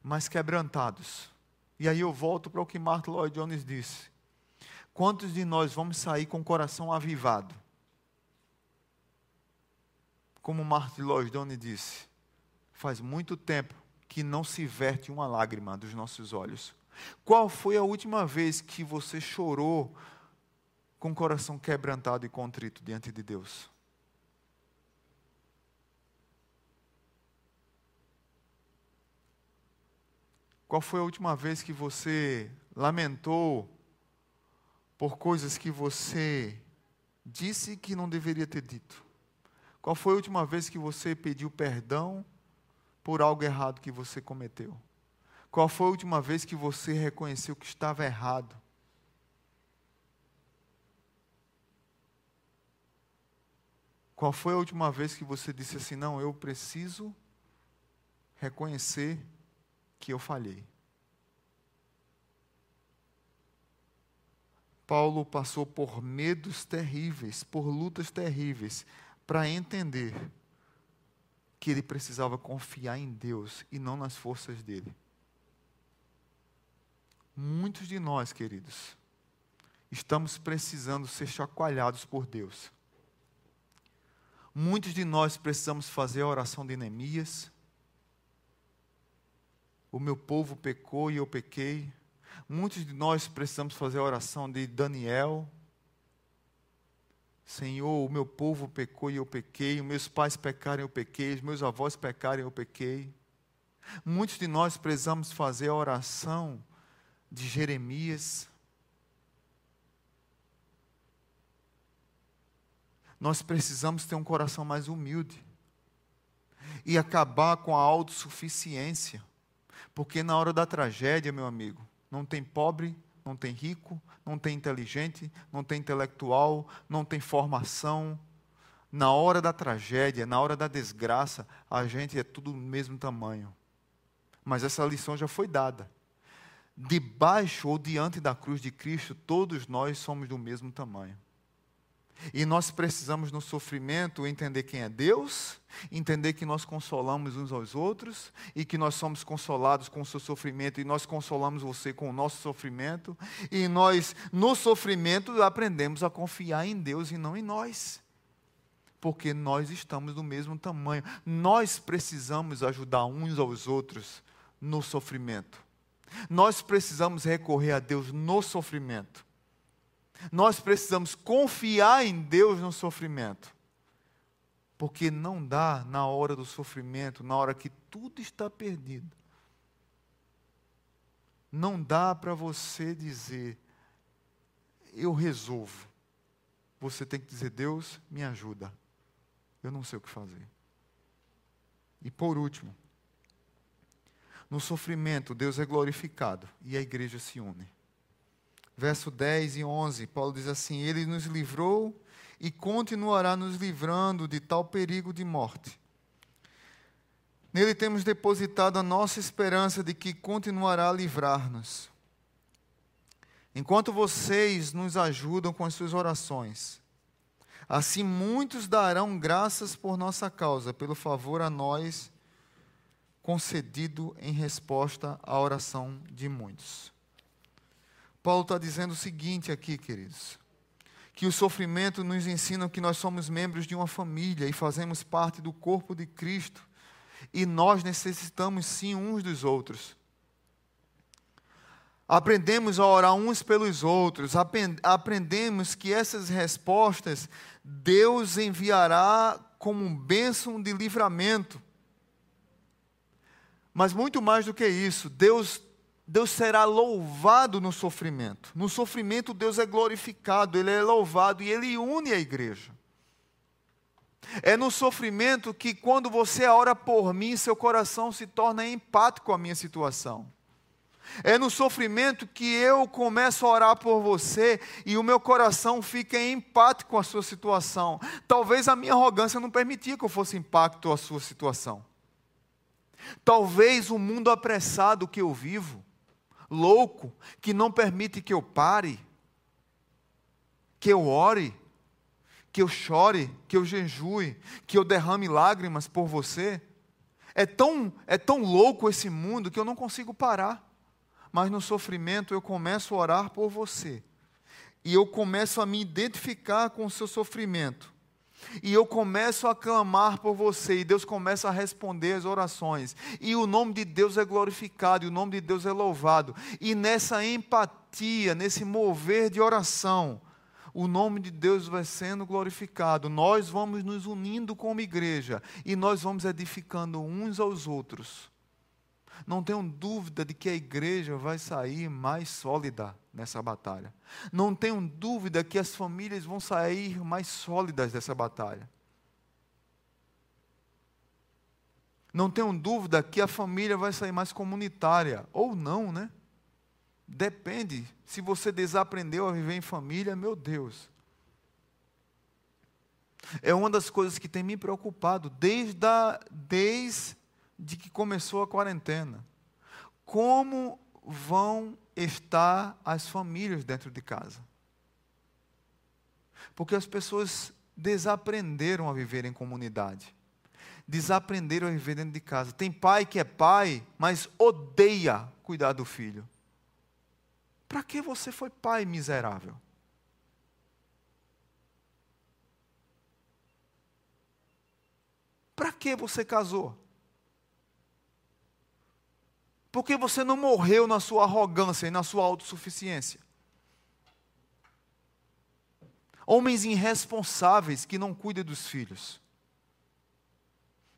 mais quebrantados? E aí eu volto para o que Martin Lloyd Jones disse. Quantos de nós vamos sair com o coração avivado? Como Martin Lloyd Jones disse, faz muito tempo que não se verte uma lágrima dos nossos olhos. Qual foi a última vez que você chorou com o coração quebrantado e contrito diante de Deus. Qual foi a última vez que você lamentou por coisas que você disse que não deveria ter dito? Qual foi a última vez que você pediu perdão por algo errado que você cometeu? Qual foi a última vez que você reconheceu que estava errado? Qual foi a última vez que você disse assim: não, eu preciso reconhecer que eu falhei. Paulo passou por medos terríveis, por lutas terríveis, para entender que ele precisava confiar em Deus e não nas forças dele. Muitos de nós, queridos, estamos precisando ser chacoalhados por Deus. Muitos de nós precisamos fazer a oração de Neemias. O meu povo pecou e eu pequei. Muitos de nós precisamos fazer a oração de Daniel. Senhor, o meu povo pecou e eu pequei, os meus pais pecaram e eu pequei, os meus avós pecaram e eu pequei. Muitos de nós precisamos fazer a oração de Jeremias. Nós precisamos ter um coração mais humilde e acabar com a autossuficiência, porque na hora da tragédia, meu amigo, não tem pobre, não tem rico, não tem inteligente, não tem intelectual, não tem formação. Na hora da tragédia, na hora da desgraça, a gente é tudo do mesmo tamanho. Mas essa lição já foi dada. Debaixo ou diante da cruz de Cristo, todos nós somos do mesmo tamanho. E nós precisamos no sofrimento entender quem é Deus, entender que nós consolamos uns aos outros e que nós somos consolados com o seu sofrimento e nós consolamos você com o nosso sofrimento. E nós, no sofrimento, aprendemos a confiar em Deus e não em nós. Porque nós estamos do mesmo tamanho. Nós precisamos ajudar uns aos outros no sofrimento. Nós precisamos recorrer a Deus no sofrimento. Nós precisamos confiar em Deus no sofrimento. Porque não dá na hora do sofrimento, na hora que tudo está perdido. Não dá para você dizer, eu resolvo. Você tem que dizer, Deus, me ajuda. Eu não sei o que fazer. E por último, no sofrimento, Deus é glorificado e a igreja se une verso 10 e 11, Paulo diz assim: Ele nos livrou e continuará nos livrando de tal perigo de morte. Nele temos depositado a nossa esperança de que continuará a livrar-nos. Enquanto vocês nos ajudam com as suas orações, assim muitos darão graças por nossa causa, pelo favor a nós concedido em resposta à oração de muitos. Paulo está dizendo o seguinte aqui, queridos: que o sofrimento nos ensina que nós somos membros de uma família e fazemos parte do corpo de Cristo, e nós necessitamos sim uns dos outros. Aprendemos a orar uns pelos outros, aprendemos que essas respostas Deus enviará como um bênção de livramento. Mas muito mais do que isso, Deus Deus será louvado no sofrimento. No sofrimento, Deus é glorificado, Ele é louvado e Ele une a igreja. É no sofrimento que, quando você ora por mim, seu coração se torna empático com a minha situação. É no sofrimento que eu começo a orar por você e o meu coração fica empático com a sua situação. Talvez a minha arrogância não permitia que eu fosse impacto à sua situação. Talvez o mundo apressado que eu vivo louco, que não permite que eu pare, que eu ore, que eu chore, que eu jejue, que eu derrame lágrimas por você. É tão, é tão louco esse mundo que eu não consigo parar. Mas no sofrimento eu começo a orar por você. E eu começo a me identificar com o seu sofrimento e eu começo a clamar por você, e Deus começa a responder as orações, e o nome de Deus é glorificado, e o nome de Deus é louvado, e nessa empatia, nesse mover de oração, o nome de Deus vai sendo glorificado, nós vamos nos unindo como igreja, e nós vamos edificando uns aos outros. Não tenho dúvida de que a igreja vai sair mais sólida nessa batalha. Não tenho dúvida que as famílias vão sair mais sólidas dessa batalha. Não tenho dúvida que a família vai sair mais comunitária. Ou não, né? Depende. Se você desaprendeu a viver em família, meu Deus. É uma das coisas que tem me preocupado desde, a, desde de que começou a quarentena. Como vão estar as famílias dentro de casa? Porque as pessoas desaprenderam a viver em comunidade. Desaprenderam a viver dentro de casa. Tem pai que é pai, mas odeia cuidar do filho. Para que você foi pai miserável? Para que você casou? Porque você não morreu na sua arrogância e na sua autossuficiência. Homens irresponsáveis que não cuidam dos filhos,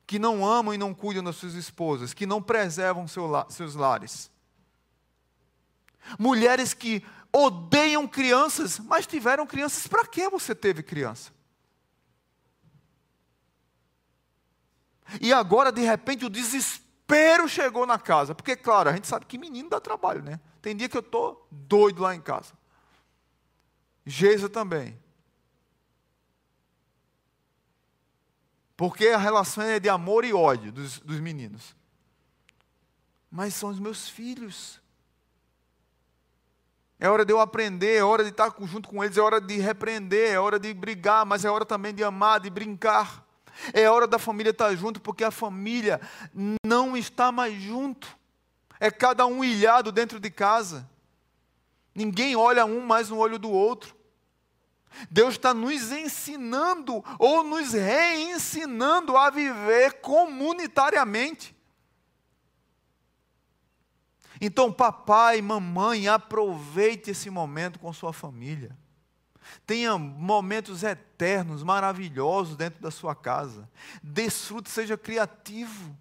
que não amam e não cuidam das suas esposas, que não preservam seu seus lares. Mulheres que odeiam crianças, mas tiveram crianças. Para que você teve criança? E agora, de repente, o desespero chegou na casa. Porque, claro, a gente sabe que menino dá trabalho, né? Tem dia que eu estou doido lá em casa. Geisa também. Porque a relação é de amor e ódio dos, dos meninos. Mas são os meus filhos. É hora de eu aprender, é hora de estar junto com eles, é hora de repreender, é hora de brigar, mas é hora também de amar, de brincar. É hora da família estar junto, porque a família não está mais junto. É cada um ilhado dentro de casa. Ninguém olha um mais no olho do outro. Deus está nos ensinando ou nos reensinando a viver comunitariamente. Então, papai, mamãe, aproveite esse momento com sua família. Tenha momentos eternos, maravilhosos dentro da sua casa. Desfrute, seja criativo.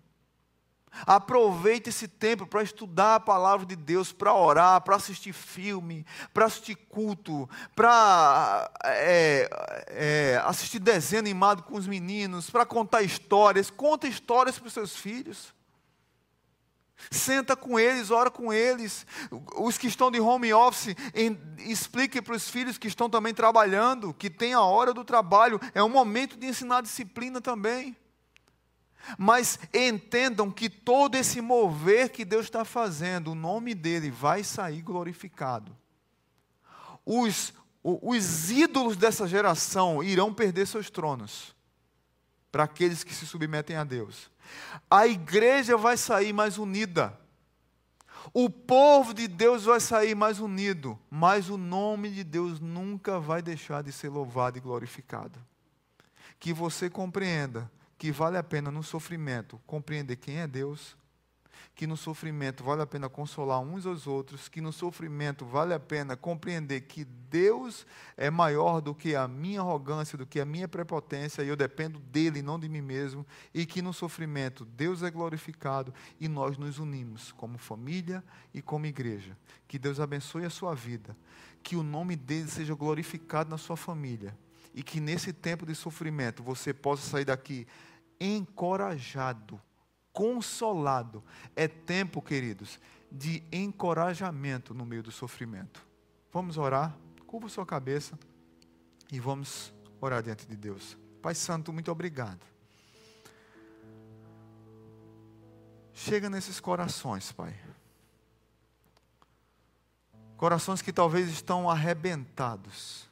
Aproveite esse tempo para estudar a palavra de Deus, para orar, para assistir filme, para assistir culto, para é, é, assistir desenho animado com os meninos, para contar histórias. Conta histórias para os seus filhos. Senta com eles, ora com eles. Os que estão de home office, em, explique para os filhos que estão também trabalhando, que tem a hora do trabalho. É um momento de ensinar disciplina também. Mas entendam que todo esse mover que Deus está fazendo, o nome dele vai sair glorificado. Os, os ídolos dessa geração irão perder seus tronos para aqueles que se submetem a Deus. A igreja vai sair mais unida. O povo de Deus vai sair mais unido, mas o nome de Deus nunca vai deixar de ser louvado e glorificado. Que você compreenda que vale a pena no sofrimento compreender quem é Deus, que no sofrimento vale a pena consolar uns aos outros, que no sofrimento vale a pena compreender que Deus é maior do que a minha arrogância, do que a minha prepotência, e eu dependo dele, não de mim mesmo, e que no sofrimento Deus é glorificado e nós nos unimos como família e como igreja. Que Deus abençoe a sua vida, que o nome dele seja glorificado na sua família e que nesse tempo de sofrimento você possa sair daqui encorajado consolado. É tempo, queridos, de encorajamento no meio do sofrimento. Vamos orar? Curva sua cabeça e vamos orar diante de Deus. Pai Santo, muito obrigado. Chega nesses corações, Pai. Corações que talvez estão arrebentados.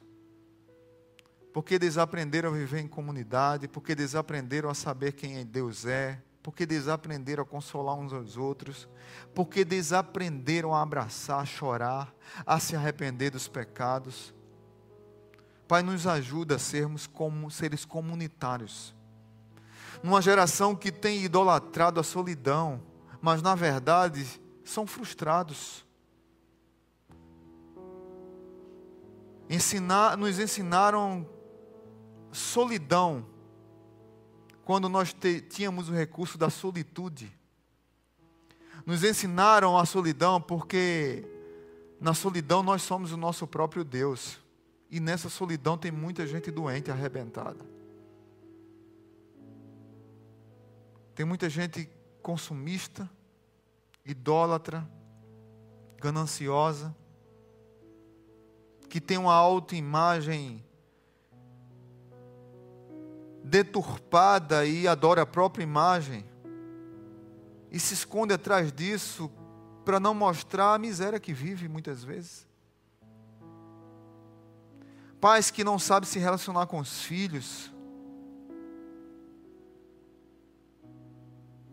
Porque desaprenderam a viver em comunidade, porque desaprenderam a saber quem Deus é, porque desaprenderam a consolar uns aos outros, porque desaprenderam a abraçar, a chorar, a se arrepender dos pecados. Pai, nos ajuda a sermos como seres comunitários. Numa geração que tem idolatrado a solidão, mas na verdade são frustrados. Ensinar, nos ensinaram solidão quando nós tínhamos o recurso da solitude. Nos ensinaram a solidão porque na solidão nós somos o nosso próprio Deus. E nessa solidão tem muita gente doente, arrebentada. Tem muita gente consumista, idólatra, gananciosa, que tem uma autoimagem deturpada e adora a própria imagem. e se esconde atrás disso para não mostrar a miséria que vive muitas vezes. Pais que não sabem se relacionar com os filhos,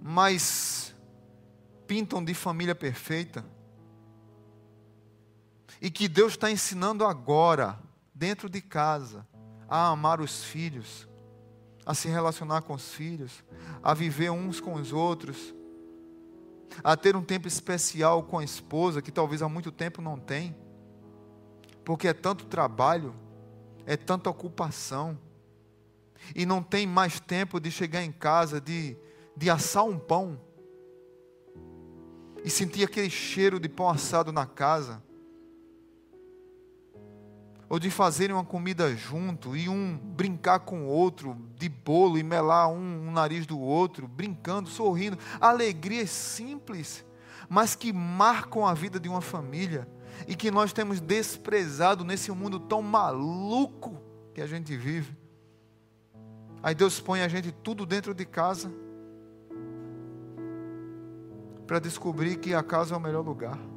mas pintam de família perfeita. E que Deus está ensinando agora, dentro de casa, a amar os filhos, a se relacionar com os filhos, a viver uns com os outros, a ter um tempo especial com a esposa, que talvez há muito tempo não tem, porque é tanto trabalho, é tanta ocupação, e não tem mais tempo de chegar em casa, de, de assar um pão, e sentir aquele cheiro de pão assado na casa, ou de fazerem uma comida junto e um brincar com o outro, de bolo e melar um, um nariz do outro, brincando, sorrindo, alegrias simples, mas que marcam a vida de uma família e que nós temos desprezado nesse mundo tão maluco que a gente vive. Aí Deus põe a gente tudo dentro de casa para descobrir que a casa é o melhor lugar.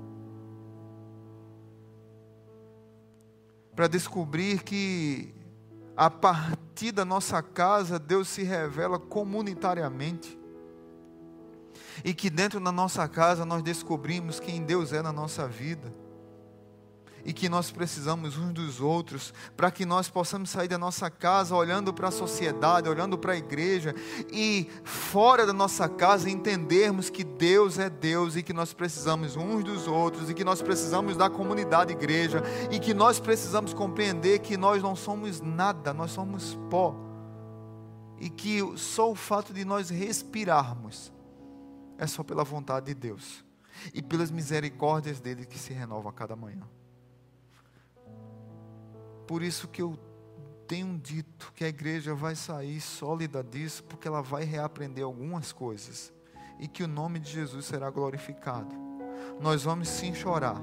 Para descobrir que a partir da nossa casa Deus se revela comunitariamente. E que dentro da nossa casa nós descobrimos quem Deus é na nossa vida e que nós precisamos uns dos outros, para que nós possamos sair da nossa casa olhando para a sociedade, olhando para a igreja e fora da nossa casa entendermos que Deus é Deus e que nós precisamos uns dos outros e que nós precisamos da comunidade igreja e que nós precisamos compreender que nós não somos nada, nós somos pó. E que só o fato de nós respirarmos é só pela vontade de Deus e pelas misericórdias dele que se renovam a cada manhã. Por isso que eu tenho dito que a igreja vai sair sólida disso, porque ela vai reaprender algumas coisas e que o nome de Jesus será glorificado. Nós vamos sim chorar,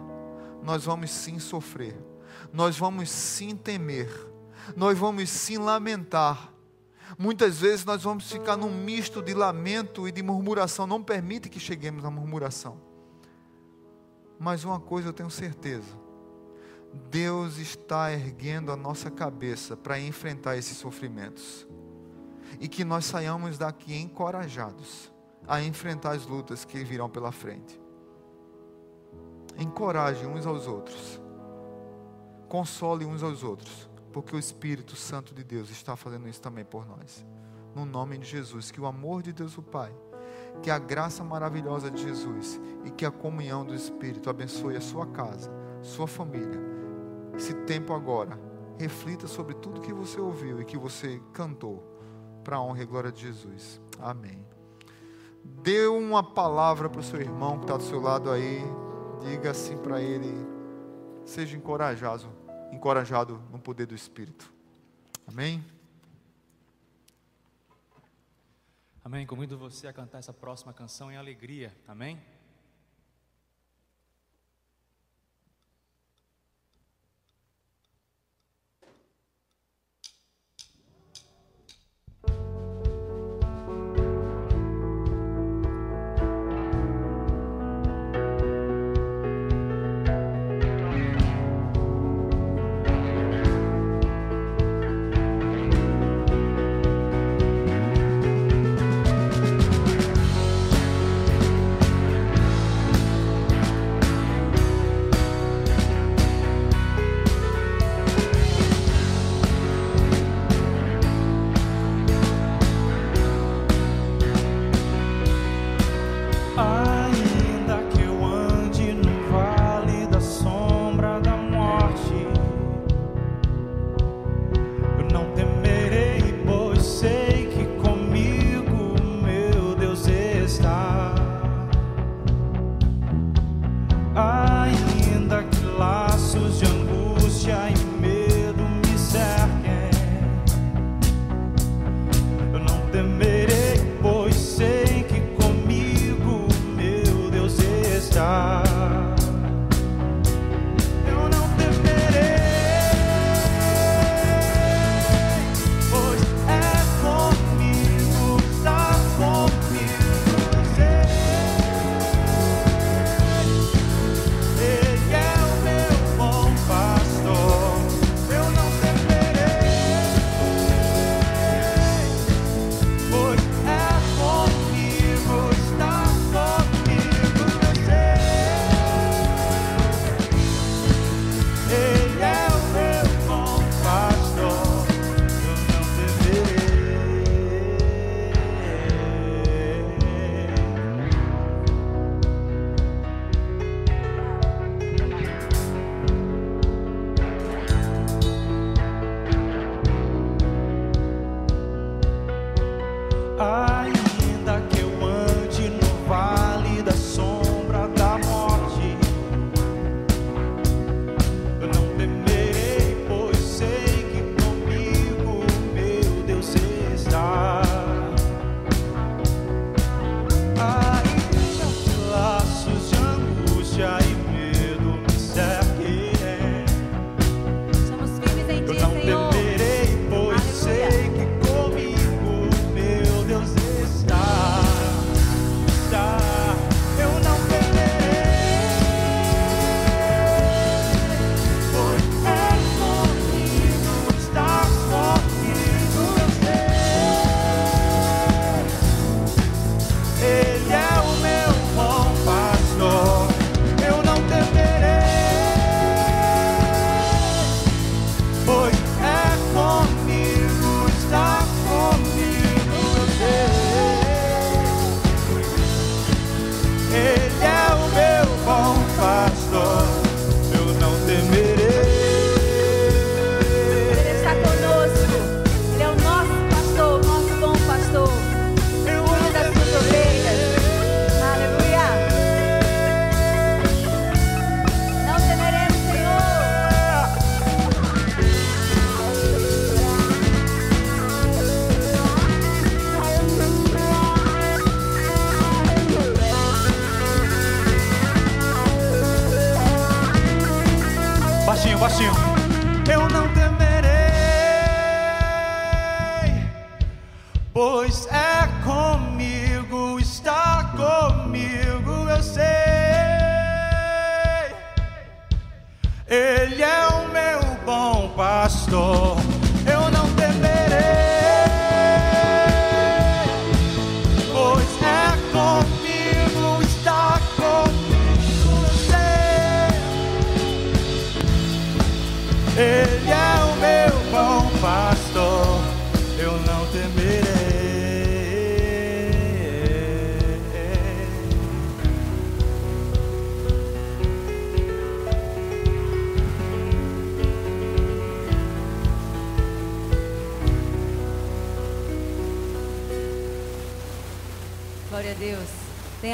nós vamos sim sofrer, nós vamos sim temer, nós vamos sim lamentar. Muitas vezes nós vamos ficar num misto de lamento e de murmuração. Não permite que cheguemos à murmuração. Mas uma coisa eu tenho certeza: Deus está erguendo a nossa cabeça para enfrentar esses sofrimentos. E que nós saiamos daqui encorajados a enfrentar as lutas que virão pela frente. Encoraje uns aos outros. Console uns aos outros. Porque o Espírito Santo de Deus está fazendo isso também por nós. No nome de Jesus, que o amor de Deus o Pai, que a graça maravilhosa de Jesus e que a comunhão do Espírito abençoe a sua casa, sua família esse tempo agora, reflita sobre tudo que você ouviu e que você cantou, para a honra e glória de Jesus. Amém. Dê uma palavra para o seu irmão que está do seu lado aí, diga assim para ele, seja encorajado, encorajado no poder do Espírito. Amém. Amém. Convido você a cantar essa próxima canção em alegria. Amém.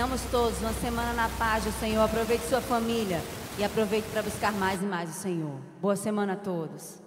Tenhamos todos uma semana na paz do Senhor. Aproveite sua família e aproveite para buscar mais e mais o Senhor. Boa semana a todos.